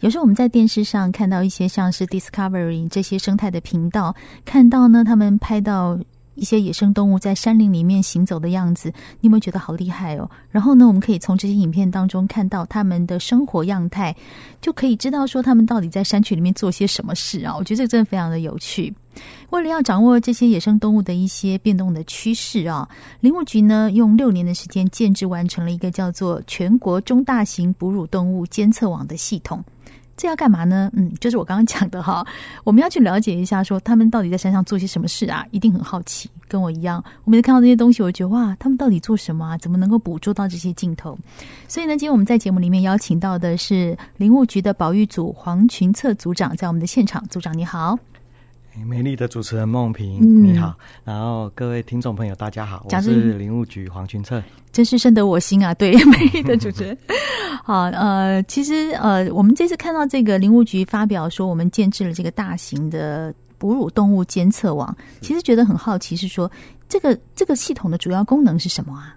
有时候我们在电视上看到一些像是 Discovery 这些生态的频道，看到呢，他们拍到一些野生动物在山林里面行走的样子，你有没有觉得好厉害哦？然后呢，我们可以从这些影片当中看到他们的生活样态，就可以知道说他们到底在山区里面做些什么事啊？我觉得这个真的非常的有趣。为了要掌握这些野生动物的一些变动的趋势啊，林务局呢用六年的时间建置完成了一个叫做全国中大型哺乳动物监测网的系统。这要干嘛呢？嗯，就是我刚刚讲的哈，我们要去了解一下，说他们到底在山上做些什么事啊？一定很好奇，跟我一样。我每次看到这些东西，我觉得哇，他们到底做什么啊？怎么能够捕捉到这些镜头？所以呢，今天我们在节目里面邀请到的是林务局的保育组黄群策组长，在我们的现场。组长你好。美丽的主持人梦萍，嗯，你好，然后各位听众朋友，大家好，我是林务局黄群策，真是深得我心啊！对，美丽的主持人，好，呃，其实呃，我们这次看到这个林务局发表说，我们建制了这个大型的哺乳动物监测网，其实觉得很好奇，是说这个这个系统的主要功能是什么啊？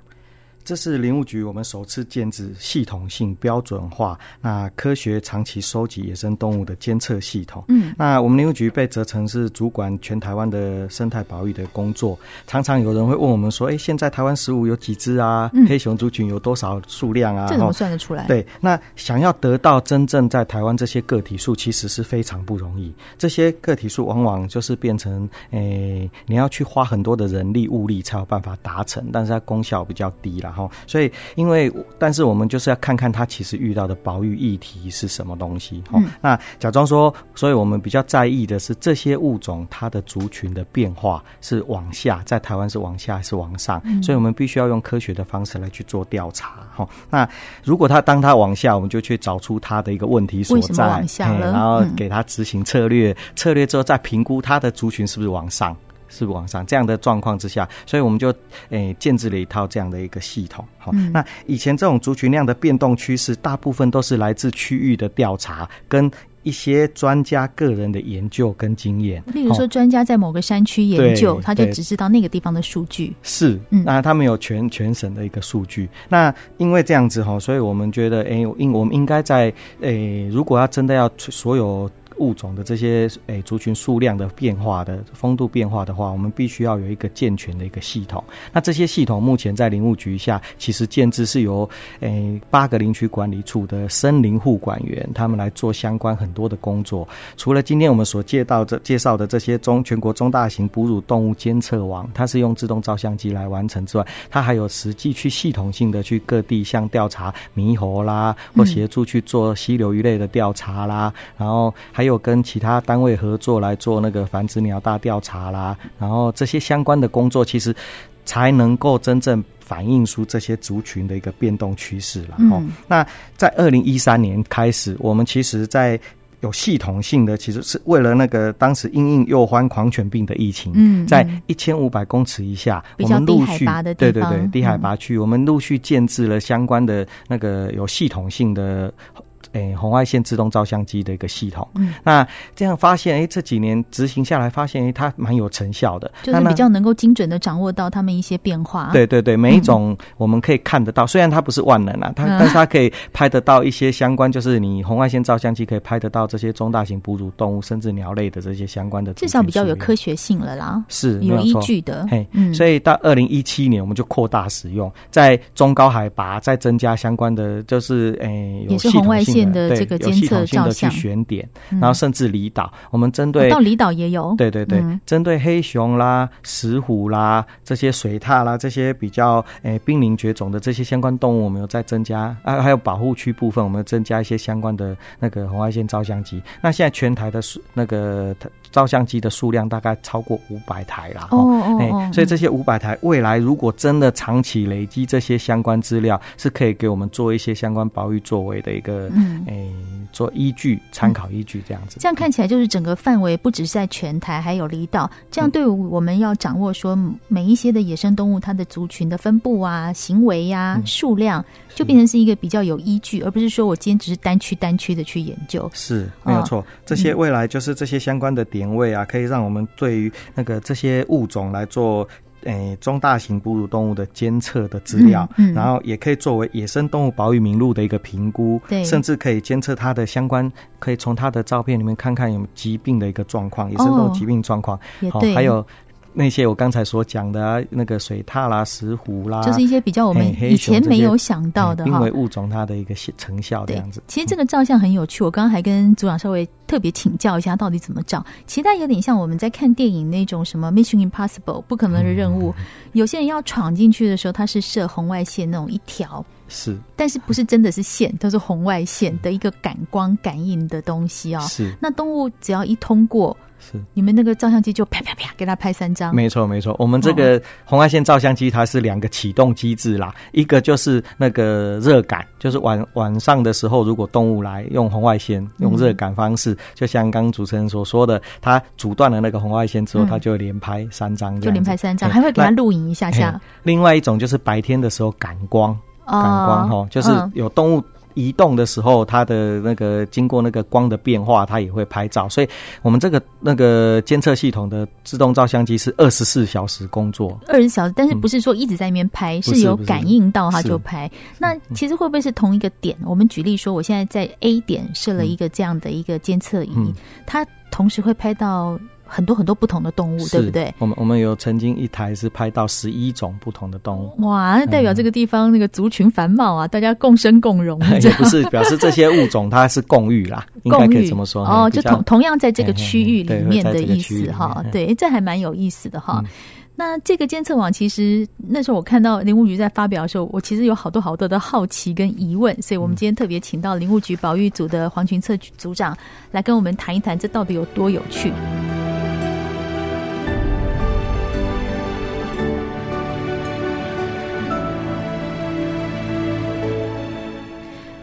这是林务局我们首次建置系统性标准化，那科学长期收集野生动物的监测系统。嗯，那我们林务局被责成是主管全台湾的生态保育的工作。常常有人会问我们说：“哎，现在台湾食物有几只啊？嗯、黑熊族群有多少数量啊？”这怎么算得出来？对，那想要得到真正在台湾这些个体数，其实是非常不容易。这些个体数往往就是变成，诶，你要去花很多的人力物力才有办法达成，但是它功效比较低啦。哈，所以因为，但是我们就是要看看他其实遇到的保育议题是什么东西。哦、嗯，那假装说，所以我们比较在意的是这些物种它的族群的变化是往下，在台湾是往下还是往上？嗯、所以我们必须要用科学的方式来去做调查。哈，那如果它当它往下，我们就去找出它的一个问题所在，往下，然后给它执行策略，嗯、策略之后再评估它的族群是不是往上。是往上这样的状况之下，所以我们就诶、欸、建置了一套这样的一个系统。好、嗯，那以前这种族群量的变动趋势，大部分都是来自区域的调查跟一些专家个人的研究跟经验。例如说，专家在某个山区研究，他就只知道那个地方的数据。是，嗯那他们有全全省的一个数据。那因为这样子哈，所以我们觉得，诶、欸，应我们应该在诶、欸，如果要真的要所有。物种的这些诶族群数量的变化的风度变化的话，我们必须要有一个健全的一个系统。那这些系统目前在林务局下，其实建制是由诶八个林区管理处的森林护管员他们来做相关很多的工作。除了今天我们所介到这介绍的这些中全国中大型哺乳动物监测网，它是用自动照相机来完成之外，它还有实际去系统性的去各地像调查猕猴啦，或协助去做溪流鱼类的调查啦，然后还。还有跟其他单位合作来做那个繁殖鸟大调查啦，然后这些相关的工作，其实才能够真正反映出这些族群的一个变动趋势了。嗯，那在二零一三年开始，我们其实在有系统性的，其实是为了那个当时因应幼獾狂犬病的疫情，嗯，在一千五百公尺以下，我们陆续对对对低海拔区，我们陆续建置了相关的那个有系统性的。诶、欸，红外线自动照相机的一个系统，嗯，那这样发现，诶、欸，这几年执行下来，发现，诶、欸，它蛮有成效的，就是比较能够精准的掌握到它们一些变化。对对对，每一种我们可以看得到，嗯、虽然它不是万能啊，它、嗯、但是它可以拍得到一些相关，就是你红外线照相机可以拍得到这些中大型哺乳动物，甚至鸟类的这些相关的，至少比较有科学性了啦，是有依据的。嘿，嗯、所以到二零一七年，我们就扩大使用，在中高海拔再增加相关的，就是诶、欸，有系统性线的这个监测照相。去选点，然后甚至离岛，我们针对到离岛也有，对对对，针对黑熊啦、石虎啦这些水獭啦这些比较诶濒临绝种的这些相关动物，我们有在增加啊，还有保护区部分，我们有增加一些相关的那个红外线照相机。那现在全台的数那个照相机的数量大概超过五百台啦。哦哦哦，所以这些五百台未来如果真的长期累积这些相关资料，是可以给我们做一些相关保育作为的一个嗯诶做依据参考依据这样子。这样看起来就是整个范围不只是在全台，还有离岛。这样对我们要掌握说每一些的野生动物它的族群的分布啊、行为呀、啊、数量，就变成是一个比较有依据，而不是说我今天只是单区单区的去研究。是没有错，这些未来就是这些相关的点位啊，可以让我们对于那个这些物种来做。诶、欸，中大型哺乳动物的监测的资料，嗯，嗯，然后也可以作为野生动物保育名录的一个评估，对，甚至可以监测它的相关，可以从它的照片里面看看有没有疾病的一个状况，野生动物疾病状况，好，还有。那些我刚才所讲的啊，那个水獭啦、石虎啦，就是一些比较我们以前没有想到的哈，因为物种它的一个成效这样子。其实这个照相很有趣，我刚刚还跟组长稍微特别请教一下，到底怎么照？其实它有点像我们在看电影那种什么 Mission Impossible 不可能的任务，有些人要闯进去的时候，它是射红外线那种一条，是，但是不是真的是线，都是红外线的一个感光感应的东西哦。是，那动物只要一通过。是，你们那个照相机就啪啪啪给他拍三张。没错没错，我们这个红外线照相机它是两个启动机制啦，一个就是那个热感，就是晚晚上的时候，如果动物来用红外线用热感方式，嗯、就像刚主持人所说的，它阻断了那个红外线之后，它就连拍三张，就连拍三张，还会给它录影一下下。另外一种就是白天的时候感光，感光哈，就是有动物。移动的时候，它的那个经过那个光的变化，它也会拍照。所以，我们这个那个监测系统的自动照相机是二十四小时工作。二十四小时，但是不是说一直在那边拍，嗯、是有感应到它就拍。那其实会不会是同一个点？我们举例说，我现在在 A 点设了一个这样的一个监测仪，嗯、它同时会拍到。很多很多不同的动物，对不对？我们我们有曾经一台是拍到十一种不同的动物。哇，那代表这个地方那个族群繁茂啊，大家共生共荣。也不是表示这些物种它是共育啦，应该可以这么说。哦，就同同样在这个区域里面的意思哈。对，这还蛮有意思的哈。那这个监测网其实那时候我看到林务局在发表的时候，我其实有好多好多的好奇跟疑问，所以我们今天特别请到林务局保育组的黄群策组长来跟我们谈一谈，这到底有多有趣。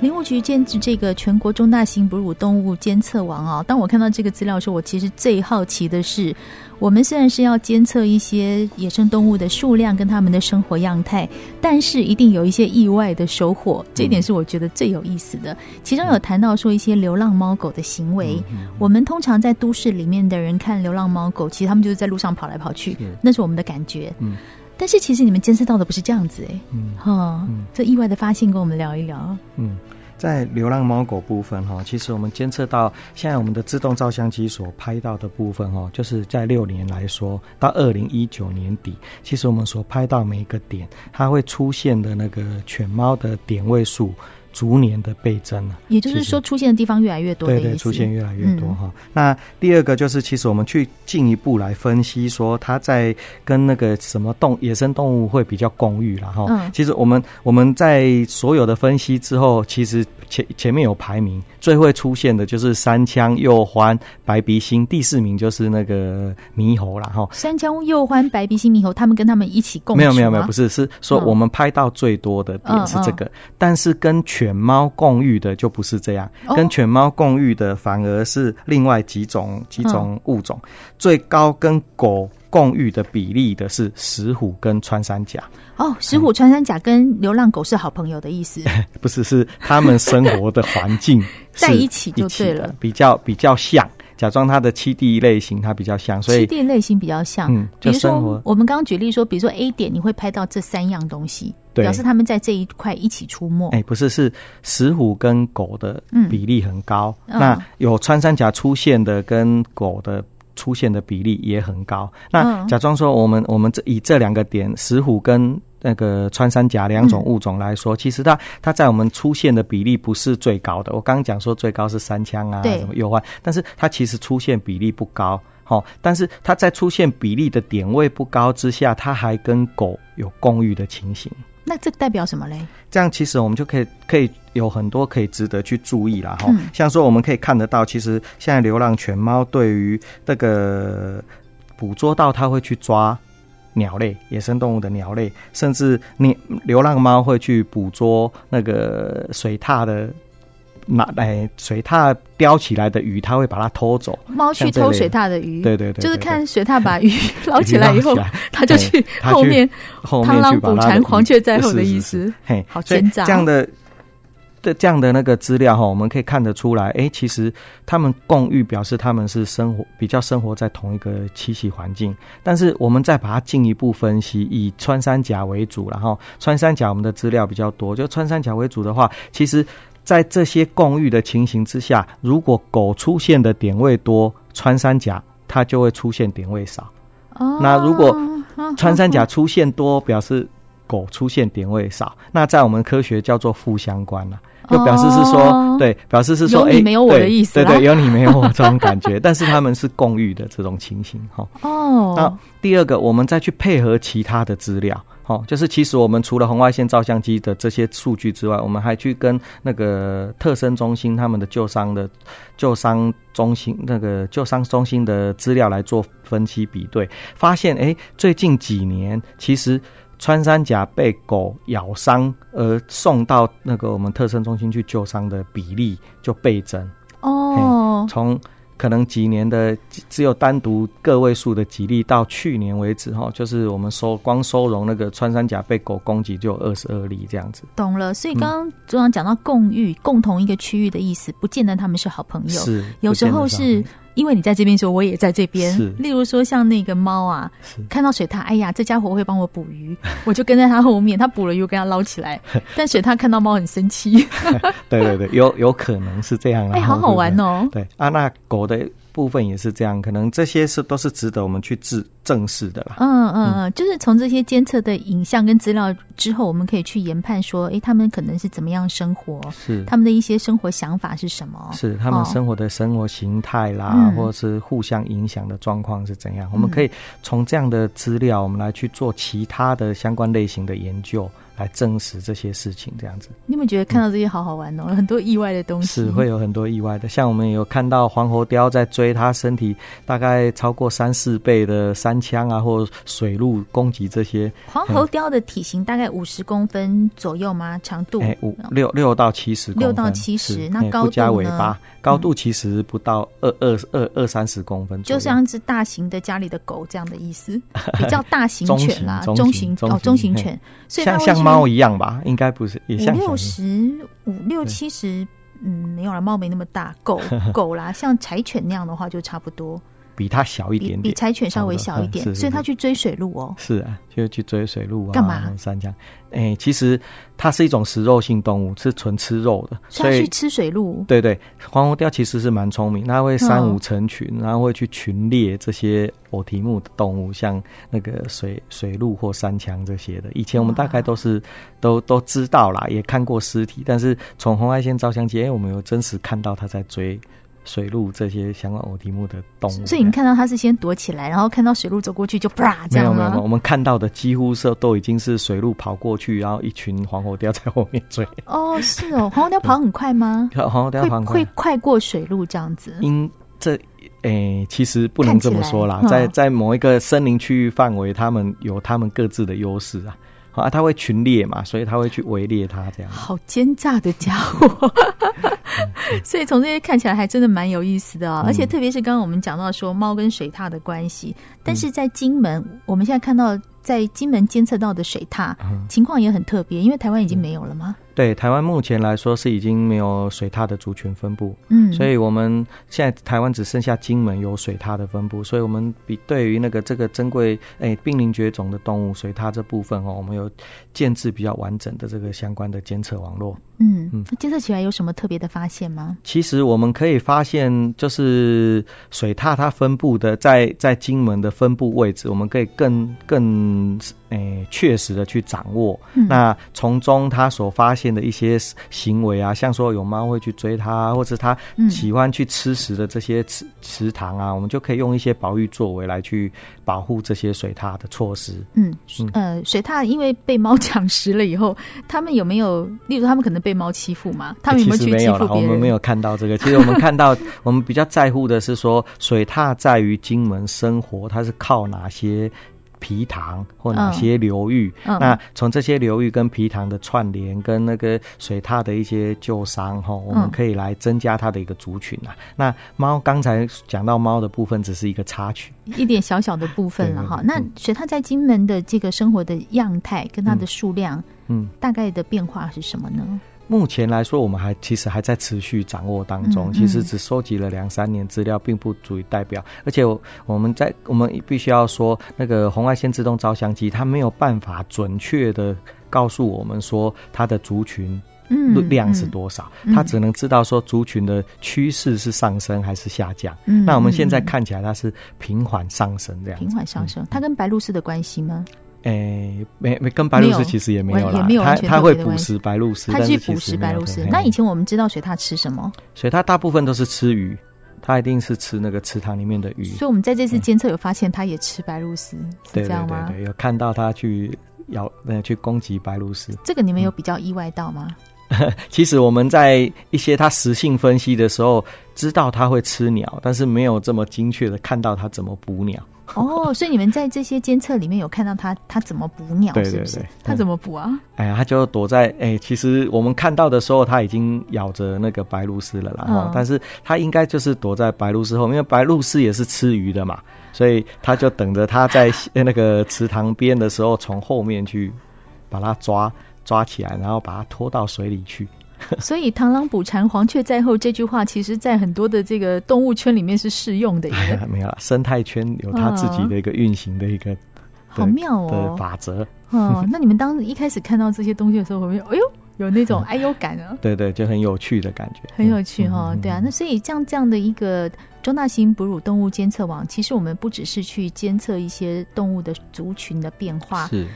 林务局建置这个全国中大型哺乳动物监测网啊，当我看到这个资料的时候，我其实最好奇的是，我们虽然是要监测一些野生动物的数量跟它们的生活样态，但是一定有一些意外的收获，这一点是我觉得最有意思的。其中有谈到说一些流浪猫狗的行为，我们通常在都市里面的人看流浪猫狗，其实他们就是在路上跑来跑去，那是我们的感觉。但是其实你们监测到的不是这样子哎，嗯，哈，这意外的发现跟我们聊一聊。嗯，在流浪猫狗部分哈，其实我们监测到现在我们的自动照相机所拍到的部分哈，就是在六年来说到二零一九年底，其实我们所拍到每一个点，它会出现的那个犬猫的点位数。逐年的倍增了，也就是说，出现的地方越来越多。对对，出现越来越多哈。嗯、那第二个就是，其实我们去进一步来分析，说它在跟那个什么动野生动物会比较共育了哈。嗯、其实我们我们在所有的分析之后，其实前前面有排名，最会出现的就是三枪、鼬獾、白鼻星，第四名就是那个猕猴了哈。三枪、鼬獾、白鼻星、猕猴，他们跟他们一起共。没有没有没有，不是，是说我们拍到最多的点是这个，嗯嗯、但是跟犬猫共育的就不是这样，跟犬猫共育的反而是另外几种几种物种，最高跟狗共育的比例的是石虎跟穿山甲。哦，石虎穿山甲跟流浪狗是好朋友的意思？不是，是他们生活的环境 在一起就对了，比较比较像。假装它的栖地类型它比较像，所以栖地类型比较像。嗯，比如说我们刚刚举例说，比如说 A 点你会拍到这三样东西，对表示他们在这一块一起出没。哎，不是，是石虎跟狗的比例很高，嗯、那有穿山甲出现的跟狗的出现的比例也很高。嗯、那假装说我们我们这以这两个点石虎跟那个穿山甲两种物种来说，嗯、其实它它在我们出现的比例不是最高的。我刚刚讲说最高是三枪啊，什么鼬獾，但是它其实出现比例不高。好，但是它在出现比例的点位不高之下，它还跟狗有共育的情形。那这代表什么嘞？这样其实我们就可以可以有很多可以值得去注意啦。哈、嗯。像说我们可以看得到，其实现在流浪犬猫对于这个捕捉到，它会去抓鸟类、野生动物的鸟类，甚至你流浪猫会去捕捉那个水獭的。拿来水獭叼起来的鱼，它会把它偷走。猫去偷水獭的鱼，对对对，就是看水獭把鱼捞起来以后，它就去后面螳螂捕蝉，黄雀在后的意思。嘿，好奸诈。这样的的这样的那个资料哈，我们可以看得出来，哎，其实他们共育表示他们是生活比较生活在同一个栖息环境。但是我们再把它进一步分析，以穿山甲为主，然后穿山甲我们的资料比较多，就穿山甲为主的话，其实。在这些共遇的情形之下，如果狗出现的点位多，穿山甲它就会出现点位少。哦，那如果穿山甲出现多，表示狗出现点位少。那在我们科学叫做负相关了，就表示是说，哦、对，表示是说，有你没有我的意思，对对，对，有你没有我这种感觉。但是他们是共遇的这种情形，哈。哦。那第二个，我们再去配合其他的资料。哦，就是其实我们除了红外线照相机的这些数据之外，我们还去跟那个特生中心他们的救伤的救伤中心那个救伤中心的资料来做分析比对，发现哎，最近几年其实穿山甲被狗咬伤而送到那个我们特生中心去救伤的比例就倍增哦，从。可能几年的只有单独个位数的几例，到去年为止哈，就是我们收光收容那个穿山甲被狗攻击就有二十二例这样子。懂了，所以刚刚组长讲到共域、嗯、共同一个区域的意思，不见得他们是好朋友，是有时候是。因为你在这边说，我也在这边。是，例如说像那个猫啊，看到水獭，哎呀，这家伙会帮我捕鱼，我就跟在他后面。他捕了鱼，我跟他捞起来。但水獭看到猫很生气。对对对，有有可能是这样的。哎，好好玩哦。对啊，那狗的。部分也是这样，可能这些是都是值得我们去治正视的啦。嗯嗯嗯，就是从这些监测的影像跟资料之后，我们可以去研判说，哎，他们可能是怎么样生活？是他们的一些生活想法是什么？是他们生活的生活形态啦，哦、或者是互相影响的状况是怎样？嗯、我们可以从这样的资料，我们来去做其他的相关类型的研究。来证实这些事情，这样子。你有没有觉得看到这些好好玩哦？嗯、很多意外的东西，是会有很多意外的。像我们有看到黄喉貂在追它身体大概超过三四倍的山枪啊，或水路攻击这些。黄喉貂的体型大概五十公分左右吗？长度？哎，五六六到七十。六到七十，那高？加尾巴，高度其实不到二二二二三十公分，就像一只大型的家里的狗这样的意思，比较大型犬啦，中型哦，中型犬，所以它像像猫一样吧，应该不是，也像五六十五六七十，嗯，没有了，猫没那么大，狗 狗啦，像柴犬那样的话就差不多，比它小一点点，比柴犬稍微小一点，所以它去追水鹿哦，是啊，就去追水鹿啊，干嘛？山羌。哎、欸，其实它是一种食肉性动物，是纯吃肉的，所以去吃水鹿。对对，黄喉貂其实是蛮聪明，它会三五成群，嗯、然后会去群猎这些偶蹄目的动物，像那个水水鹿或山羌这些的。以前我们大概都是都都知道啦，也看过尸体，但是从红外线照相机，哎、欸，我们有真实看到它在追。水路这些相关偶蹄目的动物，所以你看到它是先躲起来，然后看到水路走过去就啪这样吗？没有没有，我们看到的几乎是都已经是水路跑过去，然后一群黄喉貂在后面追。哦，是哦，黄喉貂跑很快吗？黄喉貂跑会会快过水路这样子？因这诶、欸，其实不能这么说啦，在在某一个森林区域范围，他们有他们各自的优势啊。啊，他会群猎嘛，所以他会去围猎它这样。好奸诈的家伙！所以从这些看起来还真的蛮有意思的而且特别是刚刚我们讲到说猫跟水獭的关系，但是在金门，嗯、我们现在看到在金门监测到的水獭、嗯、情况也很特别，因为台湾已经没有了吗？对，台湾目前来说是已经没有水獭的族群分布，嗯，所以我们现在台湾只剩下金门有水獭的分布，所以我们比对于那个这个珍贵哎濒临绝种的动物水獭这部分哦，我们有建制比较完整的这个相关的监测网络。嗯嗯，监测起来有什么特别的发现吗？其实我们可以发现，就是水獭它分布的在在金门的分布位置，我们可以更更诶确实的去掌握。嗯、那从中它所发现的一些行为啊，像说有猫会去追它，或者它喜欢去吃食的这些池池塘啊，我们就可以用一些保育作为来去保护这些水獭的措施。嗯嗯，呃，水獭因为被猫抢食了以后，他们有没有，例如他们可能被猫欺负吗？他们有没有去欺负我们没有看到这个。其实我们看到，我们比较在乎的是说，水獭在于金门生活，它是靠哪些？埤塘或哪些流域？那从这些流域跟皮塘的串联，跟那个水獭的一些旧伤哈，我们可以来增加它的一个族群啊。嗯、那猫刚才讲到猫的部分，只是一个插曲，一点小小的部分了哈。那水獭在金门的这个生活的样态跟它的数量，嗯，大概的变化是什么呢？目前来说，我们还其实还在持续掌握当中。其实只收集了两三年资料，并不足以代表。而且我们在我们必须要说，那个红外线自动照相机它没有办法准确的告诉我们说它的族群量是多少，它只能知道说族群的趋势是上升还是下降。嗯那我们现在看起来它是平缓上升这样。平缓上升，它跟白露鸶的关系吗？诶、欸，没没跟白鹭鸶其实也没有啦，它它会捕食白鹭鸶，它去捕食白鹭鸶。那以前我们知道水獭吃什么？水獭大部分都是吃鱼，它一定是吃那个池塘里面的鱼。所以我们在这次监测有发现，它也吃白鹭鸶，是这样吗？对对对，有看到它去咬，呃，去攻击白鹭鸶。这个你们有比较意外到吗？嗯、其实我们在一些它食性分析的时候，知道它会吃鸟，但是没有这么精确的看到它怎么捕鸟。哦，所以你们在这些监测里面有看到它，它怎么捕鸟？对对对，它怎么捕啊？哎呀，它就躲在哎，其实我们看到的时候，它已经咬着那个白鹭鸶了啦。哦，但是它应该就是躲在白鹭鸶后面，因为白鹭鸶也是吃鱼的嘛，所以它就等着它在那个池塘边的时候，从后面去把它抓抓起来，然后把它拖到水里去。所以“螳螂捕蝉，黄雀在后”这句话，其实，在很多的这个动物圈里面是适用的。哎呀，没有了，生态圈有它自己的一个运行的一个、哦、好妙哦法则。哦，那你们当一开始看到这些东西的时候，会不会哎呦，有那种 哎呦感啊？对对，就很有趣的感觉，很有趣哈、哦。对啊，那所以像这样的一个中大型哺乳动物监测网，其实我们不只是去监测一些动物的族群的变化，是。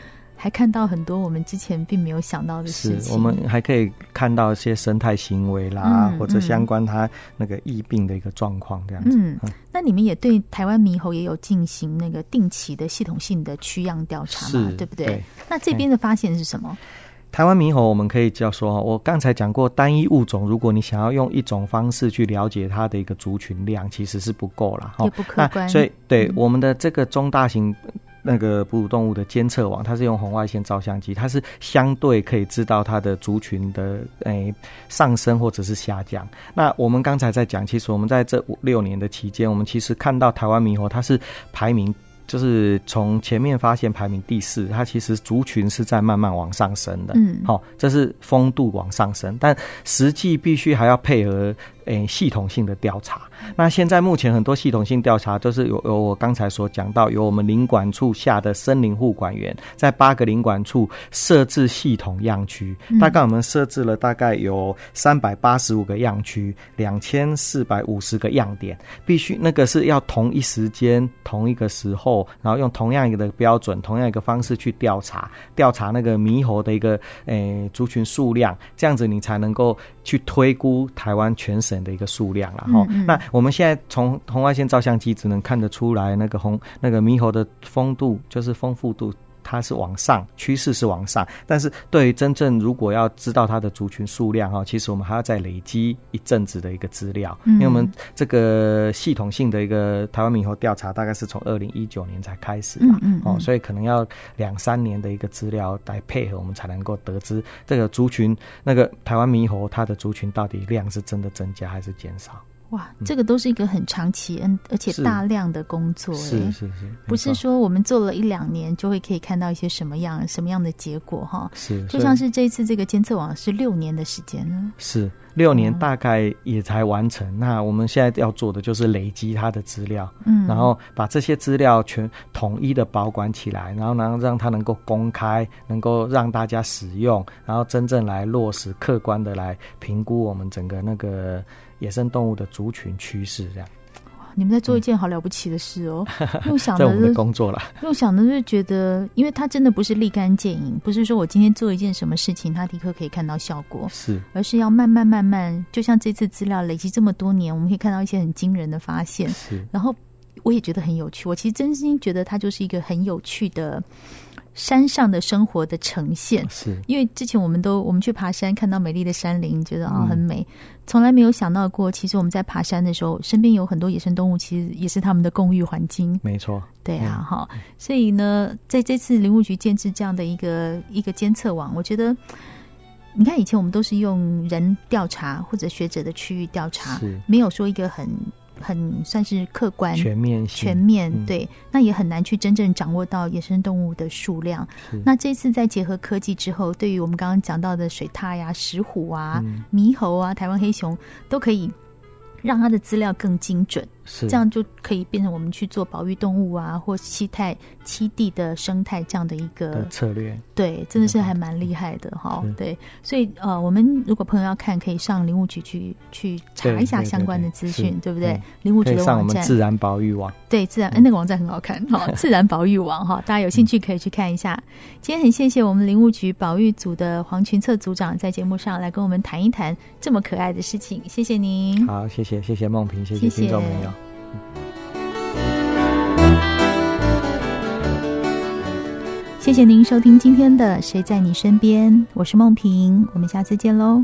还看到很多我们之前并没有想到的事情。我们还可以看到一些生态行为啦，嗯、或者相关它那个疫病的一个状况这样子。嗯，嗯，那你们也对台湾猕猴也有进行那个定期的系统性的区样调查嘛？对不对？对，那这边的发现是什么？台湾猕猴我们可以叫说，我刚才讲过，单一物种如果你想要用一种方式去了解它的一个族群量，其实是不够了哈，也不客观。所以，对、嗯、我们的这个中大型。那个哺乳动物的监测网，它是用红外线照相机，它是相对可以知道它的族群的诶、欸、上升或者是下降。那我们刚才在讲，其实我们在这五六年的期间，我们其实看到台湾猕猴它是排名，就是从前面发现排名第四，它其实族群是在慢慢往上升的。嗯，好，这是风度往上升，但实际必须还要配合。诶、欸，系统性的调查。那现在目前很多系统性调查都是有有我刚才所讲到，有我们林管处下的森林护管员在八个林管处设置系统样区，大概我们设置了大概有三百八十五个样区，两千四百五十个样点，必须那个是要同一时间、同一个时候，然后用同样一个的标准、同样一个方式去调查，调查那个猕猴的一个诶、欸、族群数量，这样子你才能够去推估台湾全省的一个数量了哈，那我们现在从红外线照相机只能看得出来，那个红那个猕猴的丰度就是丰富度，它是往上，趋势是往上。但是对于真正如果要知道它的族群数量哈，其实我们还要再累积一阵子的一个资料，因为我们这个系统性的一个台湾猕猴调查大概是从二零一九年才开始嘛，哦，所以可能要两三年的一个资料来配合，我们才能够得知这个族群那个台湾猕猴它的族群到底量是真的增加还是减少。哇，这个都是一个很长期，嗯，而且大量的工作，是是是，不是说我们做了一两年就会可以看到一些什么样什么样的结果哈？是，就像是这一次这个监测网是六年的时间呢，是六年大概也才完成。嗯、那我们现在要做的就是累积它的资料，嗯，然后把这些资料全统一的保管起来，然后能让它能够公开，能够让大家使用，然后真正来落实客观的来评估我们整个那个。野生动物的族群趋势，这样，你们在做一件好了不起的事哦。用、嗯、想的，的工作了，用想的是觉得，因为它真的不是立竿见影，不是说我今天做一件什么事情，它立刻可以看到效果，是，而是要慢慢慢慢，就像这次资料累积这么多年，我们可以看到一些很惊人的发现。是，然后我也觉得很有趣，我其实真心觉得它就是一个很有趣的。山上的生活的呈现，是。因为之前我们都我们去爬山，看到美丽的山林，觉得啊、哦、很美，从来没有想到过，其实我们在爬山的时候，身边有很多野生动物，其实也是他们的共育环境。没错，对啊，哈、嗯，所以呢，在这次林务局建置这样的一个一个监测网，我觉得，你看以前我们都是用人调查或者学者的区域调查，没有说一个很。很算是客观、全面、全面对，那也很难去真正掌握到野生动物的数量。那这次在结合科技之后，对于我们刚刚讲到的水獭呀、石虎啊、嗯、猕猴啊、台湾黑熊，都可以让它的资料更精准。是这样就可以变成我们去做保育动物啊，或栖态栖地的生态这样的一个的策略。对，真的是还蛮厉害的哈。对，所以呃，我们如果朋友要看，可以上林务局去去查一下相关的资讯，对不对？林务局的网站，上我们自然保育网。对，自然哎，那个网站很好看哈，自然保育网哈，大家有兴趣可以去看一下。今天很谢谢我们林务局保育组的黄群策组长在节目上来跟我们谈一谈这么可爱的事情，谢谢您。好，谢谢谢谢谢梦萍，谢谢听众朋友。谢谢您收听今天的《谁在你身边》，我是梦萍，我们下次见喽。